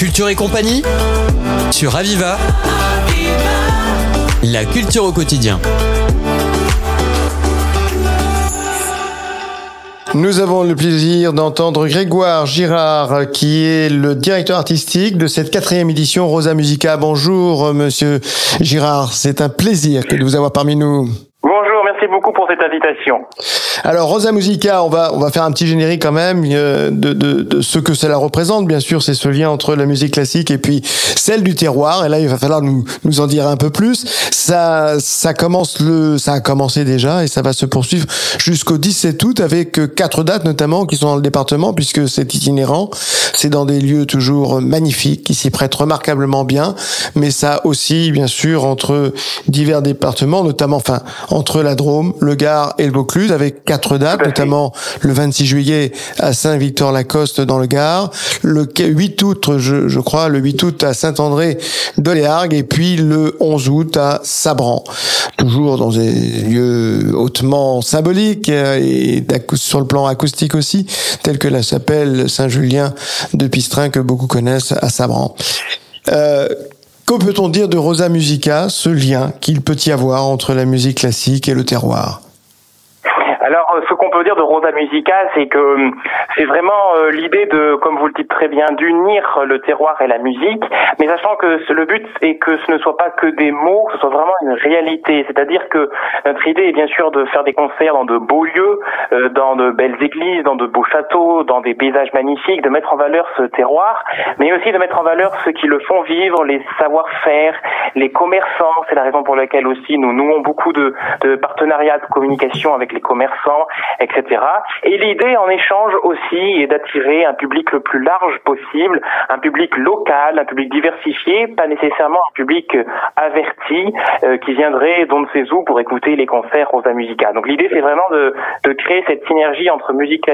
Culture et compagnie sur Aviva. La culture au quotidien. Nous avons le plaisir d'entendre Grégoire Girard, qui est le directeur artistique de cette quatrième édition Rosa Musica. Bonjour, monsieur Girard. C'est un plaisir de vous avoir parmi nous. Merci beaucoup pour cette invitation. Alors Rosa Musica, on va on va faire un petit générique quand même euh, de, de, ce que cela représente. Bien sûr, c'est ce lien entre la musique classique et puis celle du terroir. Et là, il va falloir nous nous en dire un peu plus. Ça ça commence le ça a commencé déjà et ça va se poursuivre jusqu'au 17 août avec quatre dates notamment qui sont dans le département puisque c'est itinérant. C'est dans des lieux toujours magnifiques qui s'y prêtent remarquablement bien. Mais ça aussi, bien sûr, entre divers départements, notamment enfin entre la Drôme, le Gard et le Vaucluse avec quatre dates, notamment le 26 juillet à Saint-Victor-Lacoste dans le Gard, le 8 août, je, je crois, le 8 août à Saint-André de Léargues et puis le 11 août à Sabran. Toujours dans des lieux hautement symboliques euh, et sur le plan acoustique aussi, tels que la chapelle Saint-Julien de Pistrin que beaucoup connaissent à Sabran. Euh, Que peut-on dire de Rosa Musica, ce lien qu'il peut y avoir entre la musique classique et le terroir? Alors, ce qu'on peut dire de Rosa Musica, c'est que c'est vraiment euh, l'idée de, comme vous le dites très bien, d'unir le terroir et la musique, mais sachant que le but est que ce ne soit pas que des mots, que ce soit vraiment une réalité. C'est-à-dire que notre idée est bien sûr de faire des concerts dans de beaux lieux, euh, dans de belles églises, dans de beaux châteaux, dans des paysages magnifiques, de mettre en valeur ce terroir, mais aussi de mettre en valeur ceux qui le font vivre, les savoir-faire, les commerçants. C'est la raison pour laquelle aussi nous nouons beaucoup de partenariats de communication avec les commerçants etc. Et l'idée en échange aussi est d'attirer un public le plus large possible, un public local, un public diversifié, pas nécessairement un public averti euh, qui viendrait d'on ne sait pour écouter les concerts Rosa Musica. Donc l'idée c'est vraiment de, créer cette synergie entre musique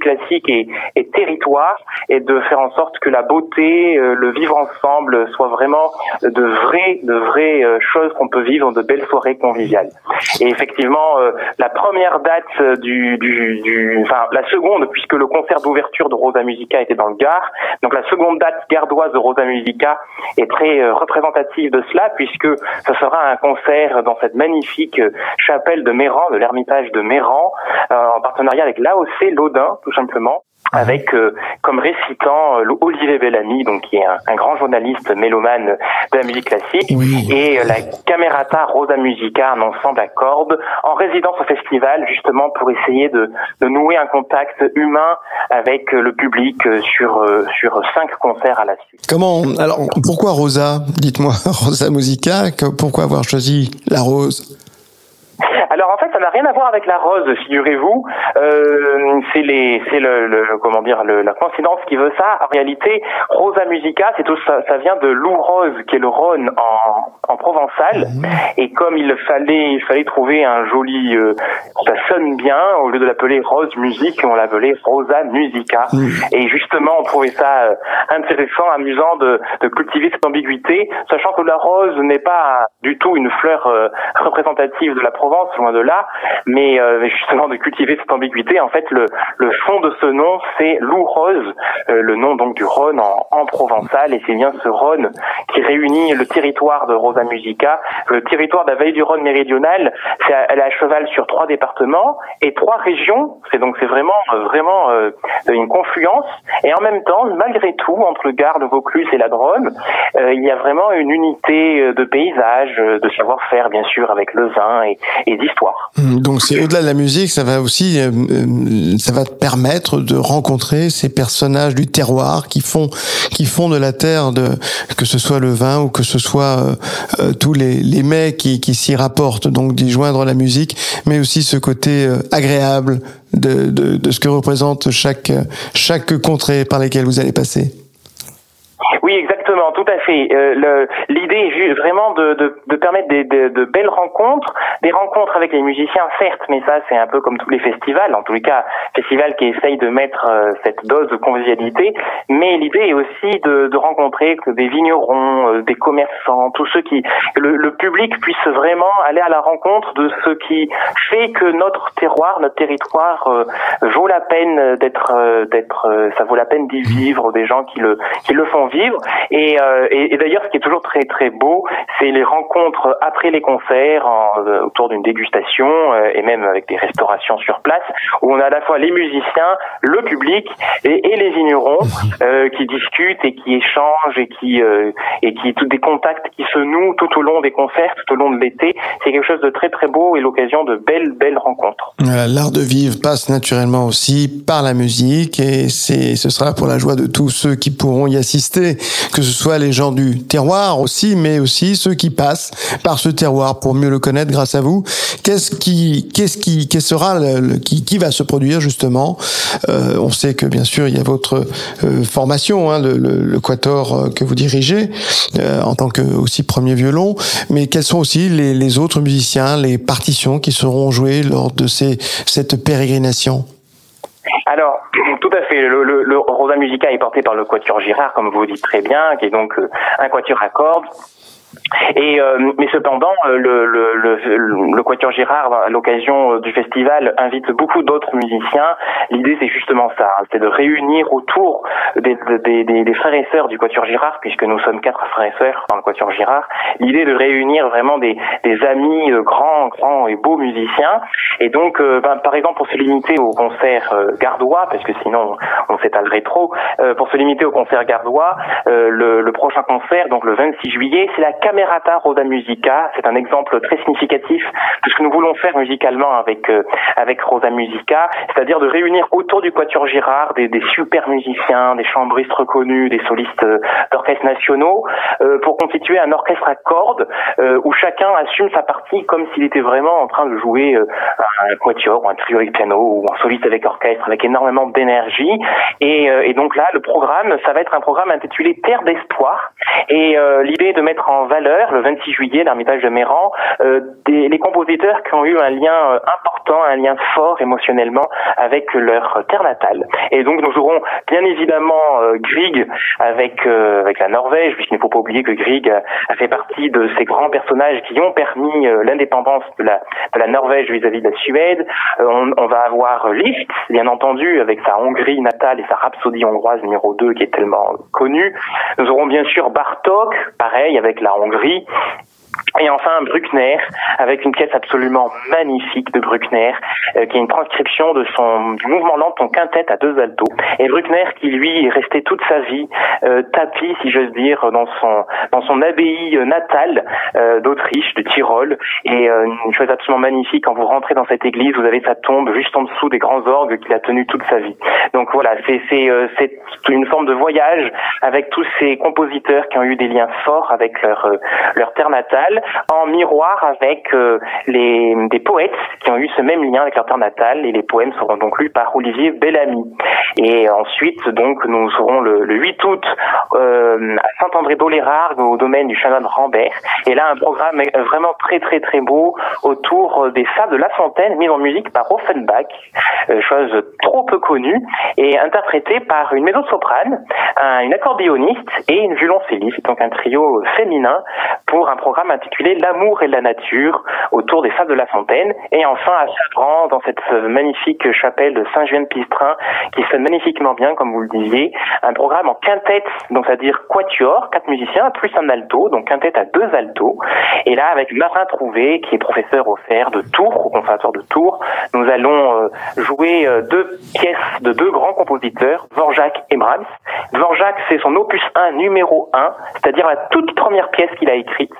classique, et, territoire et de faire en sorte que la beauté, euh, le vivre ensemble soit vraiment de vraies, euh, choses qu'on peut vivre, de belles soirées conviviales. Et effectivement, la première date du, du, du, enfin la seconde, puisque le concert d'ouverture de Rosa Musica était dans le Gard. Donc la seconde date gardoise de Rosa Musica est très euh, représentative de cela, puisque ce sera un concert dans cette magnifique euh, chapelle de Méran, de l'Ermitage de Méran, euh, en partenariat avec l'AOC Laudin, tout simplement avec euh, comme récitant euh, Olivier Bellamy, donc qui est un, un, grand journaliste mélomane de la musique classique, oui. et euh, la Camerata Rosa Musica, un ensemble à cordes, en résidence au festival, justement pour essayer de, de nouer un contact humain avec le public sur sur cinq concerts à la suite. Comment alors pourquoi Rosa? Dites-moi Rosa Musica. Pourquoi avoir choisi la rose? Alors en fait, ça n'a rien à voir avec la rose, figurez-vous. Euh, c'est les, c'est le, le, comment dire, le, la coïncidence qui veut ça. En réalité, Rosa Musica, c'est tout ça, ça vient de loup rose, qui est le Rhône en, en provençal. Mmh. Et comme il fallait, il fallait trouver un joli, euh, ça sonne bien. Au lieu de l'appeler Rose Musique, on l'appelait Rosa Musica. Mmh. Et justement, on trouvait ça euh, intéressant, amusant de, de cultiver cette ambiguïté, sachant que la rose n'est pas du tout une fleur euh, représentative de la Provence loin de là, mais euh, justement de cultiver cette ambiguïté. En fait, le, fond de ce nom, c'est Loup Rose, euh, le nom donc du Rhône en, en provençal, et c'est bien ce Rhône qui réunit le territoire de Rosa Musica, le territoire de la vallée du Rhône méridionale. C'est elle est à cheval sur trois départements et trois régions. C'est donc c'est vraiment vraiment euh, une confluence. Et en même temps, malgré tout, entre le Gard, le Vaucluse et la Drôme, il y a vraiment une unité de paysage, de savoir-faire bien sûr avec le vin et, et d'histoire. Donc c'est au-delà de la musique, ça va aussi, euh, ça va te permettre de rencontrer ces personnages du terroir qui font, qui font de la terre, de, que ce soit le vin ou que ce soit euh, euh, tous les, les mets qui, qui s'y rapportent, donc d'y joindre la musique, mais aussi ce côté euh, agréable de, de, de ce que représente chaque, chaque contrée par lesquelles vous allez passer. Oui, exactement. Tout à fait. Euh, L'idée est vraiment de, de, de permettre des, de, de, belles rencontres, des rencontres avec les musiciens, certes, mais ça c'est un peu comme tous les festivals, en tous les cas, festival qui essaye de mettre euh, cette dose de convivialité, mais l'idée est aussi de, de rencontrer des vignerons, euh, des commerçants, tous ceux qui, le, le, public puisse vraiment aller à la rencontre de ce qui fait que notre terroir, notre territoire euh, vaut la peine d'être, d'être, ça vaut la peine d'y vivre, des gens qui le, qui le font vivre, et, et, et d'ailleurs ce qui est toujours très très beau, c'est les rencontres après les concerts en, autour d'une dégustation et même avec des restaurations sur place où on a à la fois les musiciens, le public et, et les vignerons euh, qui discutent et qui échangent et qui euh, et qui tous des contacts qui se nouent tout au long des concerts, tout au long de l'été. C'est quelque chose de très très beau et l'occasion de belles belles rencontres. L'art de vivre passe naturellement aussi par la musique et c'est ce sera pour la joie de tous ceux qui pourront y assister, que ce soit les gens du terroir aussi, mais aussi ceux qui passent par ce terroir pour mieux le connaître grâce à vous. Qu'est-ce qui qu'est-ce qui quest sera le, qui, qui va se produire justement? Euh, On sait que bien sûr il y a votre euh, formation, hein, le, quator euh, que vous dirigez en tant que aussi premier violon, mais quels sont aussi les, les autres musiciens, les partitions qui seront jouées lors de ces, cette pérégrination? Alors, tout à fait. Le, le, le Rosa Musica est porté par le Quatuor Girard, comme vous dites très bien, qui est donc un quatuor à cordes et euh, mais cependant, euh, le, le, le, le Quatuor Girard, à l'occasion euh, du festival, invite beaucoup d'autres musiciens. L'idée, c'est justement ça, hein, c'est de réunir autour des, des, des, des, frères et sœurs du Quatuor Girard, puisque nous sommes quatre frères et sœurs dans le Quatuor Girard. L'idée de réunir vraiment des, des amis grands, grands et beaux musiciens. Et donc, ben, par exemple, pour se limiter au concert gardois, parce que sinon on s'étalerait trop, pour se limiter au concert gardois, le, le prochain concert, donc le 26 juillet, c'est la Camerata Roda Musica. C'est un exemple très significatif de ce que nous voulons faire musicalement avec euh, avec Rosa Musica, c'est-à-dire de réunir autour du Quatuor Girard des, super musiciens, des chambristes reconnus, des solistes euh, d'orchestres nationaux, euh, pour constituer un orchestre à cordes où chacun assume sa partie comme s'il était vraiment en train de jouer un quatuor ou un trio avec piano ou un soliste avec orchestre avec énormément d'énergie. Et, et, donc là, le programme, ça va être un programme intitulé Terre d'espoir. Et l'idée de mettre en valeur, le 26 juillet, l'Ermitage de Méran, euh, des, les compositeurs qui ont eu un lien euh, important, un lien fort émotionnellement avec leur terre natale. Et donc nous aurons bien évidemment euh, Grieg avec euh, avec la Norvège, puisqu'il ne faut pas oublier que Grieg a fait partie de ces grands personnages qui ont permis l'indépendance de la, Norvège vis-à-vis de la Suède. On, on, va avoir Liszt, bien entendu, avec sa Hongrie natale et sa Rhapsodie hongroise numéro 2 qui est tellement connue. Nous aurons bien sûr Bartok, pareil, avec la Hongrie gris et enfin Bruckner, avec une pièce absolument magnifique de Bruckner, euh, qui est une transcription de son du mouvement lent son quintet à deux altos. Et Bruckner, qui lui est resté toute sa vie euh, tapis, si j'ose dire, dans son dans son abbaye natale euh, d'Autriche, de Tyrol. Et euh, une chose absolument magnifique, quand vous rentrez dans cette église, vous avez sa tombe juste en dessous des grands orgues qu'il a tenu toute sa vie. Donc voilà, c'est c'est c'est une forme de voyage avec tous ces compositeurs qui ont eu des liens forts avec leur leur terre natale en miroir avec euh, les, des poètes qui ont eu ce même lien avec leur terre natale et les poèmes seront donc lus par Olivier Bellamy. Et ensuite, donc, nous serons le, le 8 août euh, à Saint-André-Bolérard au domaine du chanoine Rambert. Et là, un programme vraiment très très très beau autour des Fables de La Fontaine mis en musique par Offenbach, euh, chose trop peu connue, et interprétée par une mezzo-soprane, un, une accordéoniste et une violoncelliste, donc un trio féminin pour un programme intitulé L'amour et la nature autour des Fables de La Fontaine. Et enfin, à Sabran, dans cette magnifique chapelle de Saint-Julien-Pistrin, qui sonne magnifiquement bien, comme vous le disiez, un programme en quintette, donc c'est-à-dire quatuor, quatre musiciens, plus un alto, donc quintette à deux altos. Et là, avec Marin Trouvé, qui est professeur au fer de Tours, au conservatoire de Tours, nous allons euh, jouer euh, deux pièces de deux grands compositeurs, Dvorak et Brahms. Dvorak, c'est son opus 1 numéro 1, c'est-à-dire la toute première pièce qu'il a écrite.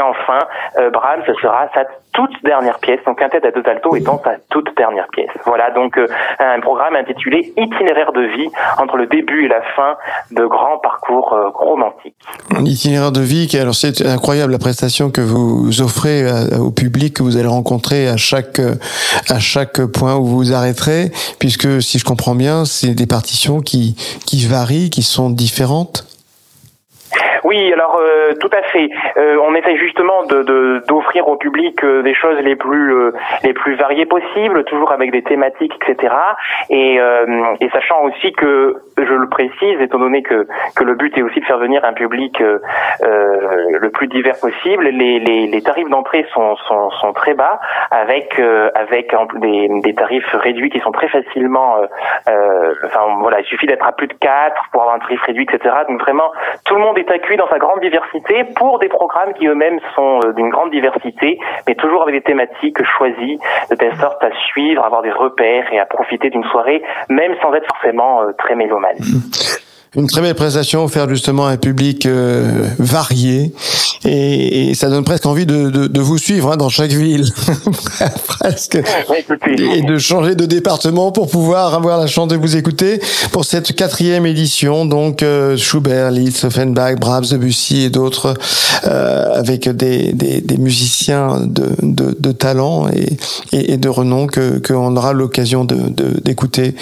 Enfin, euh, Brahms sera sa toute dernière pièce, donc quintette à deux altos étant sa toute dernière pièce. Voilà donc euh, un programme intitulé Itinéraire de vie entre le début et la fin de grands parcours euh, romantiques. Un itinéraire de vie, alors c'est incroyable la prestation que vous offrez au public que vous allez rencontrer à chaque à chaque point où vous vous arrêterez, puisque si je comprends bien, c'est des partitions qui qui varient, qui sont différentes. Oui, alors tout à fait. on essaie justement de d'offrir au public des choses les plus les plus variées possibles, toujours avec des thématiques, etc. Et, et sachant aussi que je le précise, étant donné que que le but est aussi de faire venir un public le plus divers possible, les les, les tarifs d'entrée sont, sont sont très bas, avec avec des, des tarifs réduits qui sont très facilement enfin voilà, il suffit d'être à plus de 4 pour avoir un tarif réduit, etc. Donc vraiment, tout le monde est accueilli dans sa grande diversité pour des programmes qui eux-mêmes sont euh, d'une grande diversité, mais toujours avec des thématiques choisies de telle sorte à suivre, avoir des repères et à profiter d'une soirée, même sans être forcément euh, très mélomane. Une très belle présentation offerte justement à un public euh, varié et, et, ça donne presque envie de, de, de vous suivre hein, dans chaque ville, presque, et de changer de département pour pouvoir avoir la chance de vous écouter pour cette quatrième édition. Donc euh, Schubert, Liszt, Offenbach, Brahms, Debussy et d'autres euh, avec des, des, des, musiciens de, de, de talent et, et, de renom que qu'on aura l'occasion de d'écouter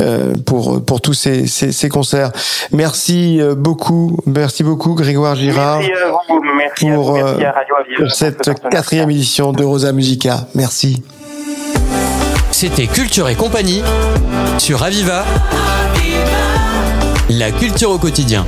euh, pour pour tous ces, ces, ces concerts. Merci euh, beaucoup, merci beaucoup Grégoire Girard. Merci à vous, merci pour, à, vous, merci à Radio pour cette quatrième édition de Rosa Musica. Merci. C'était Culture et compagnie sur Aviva. La culture au quotidien.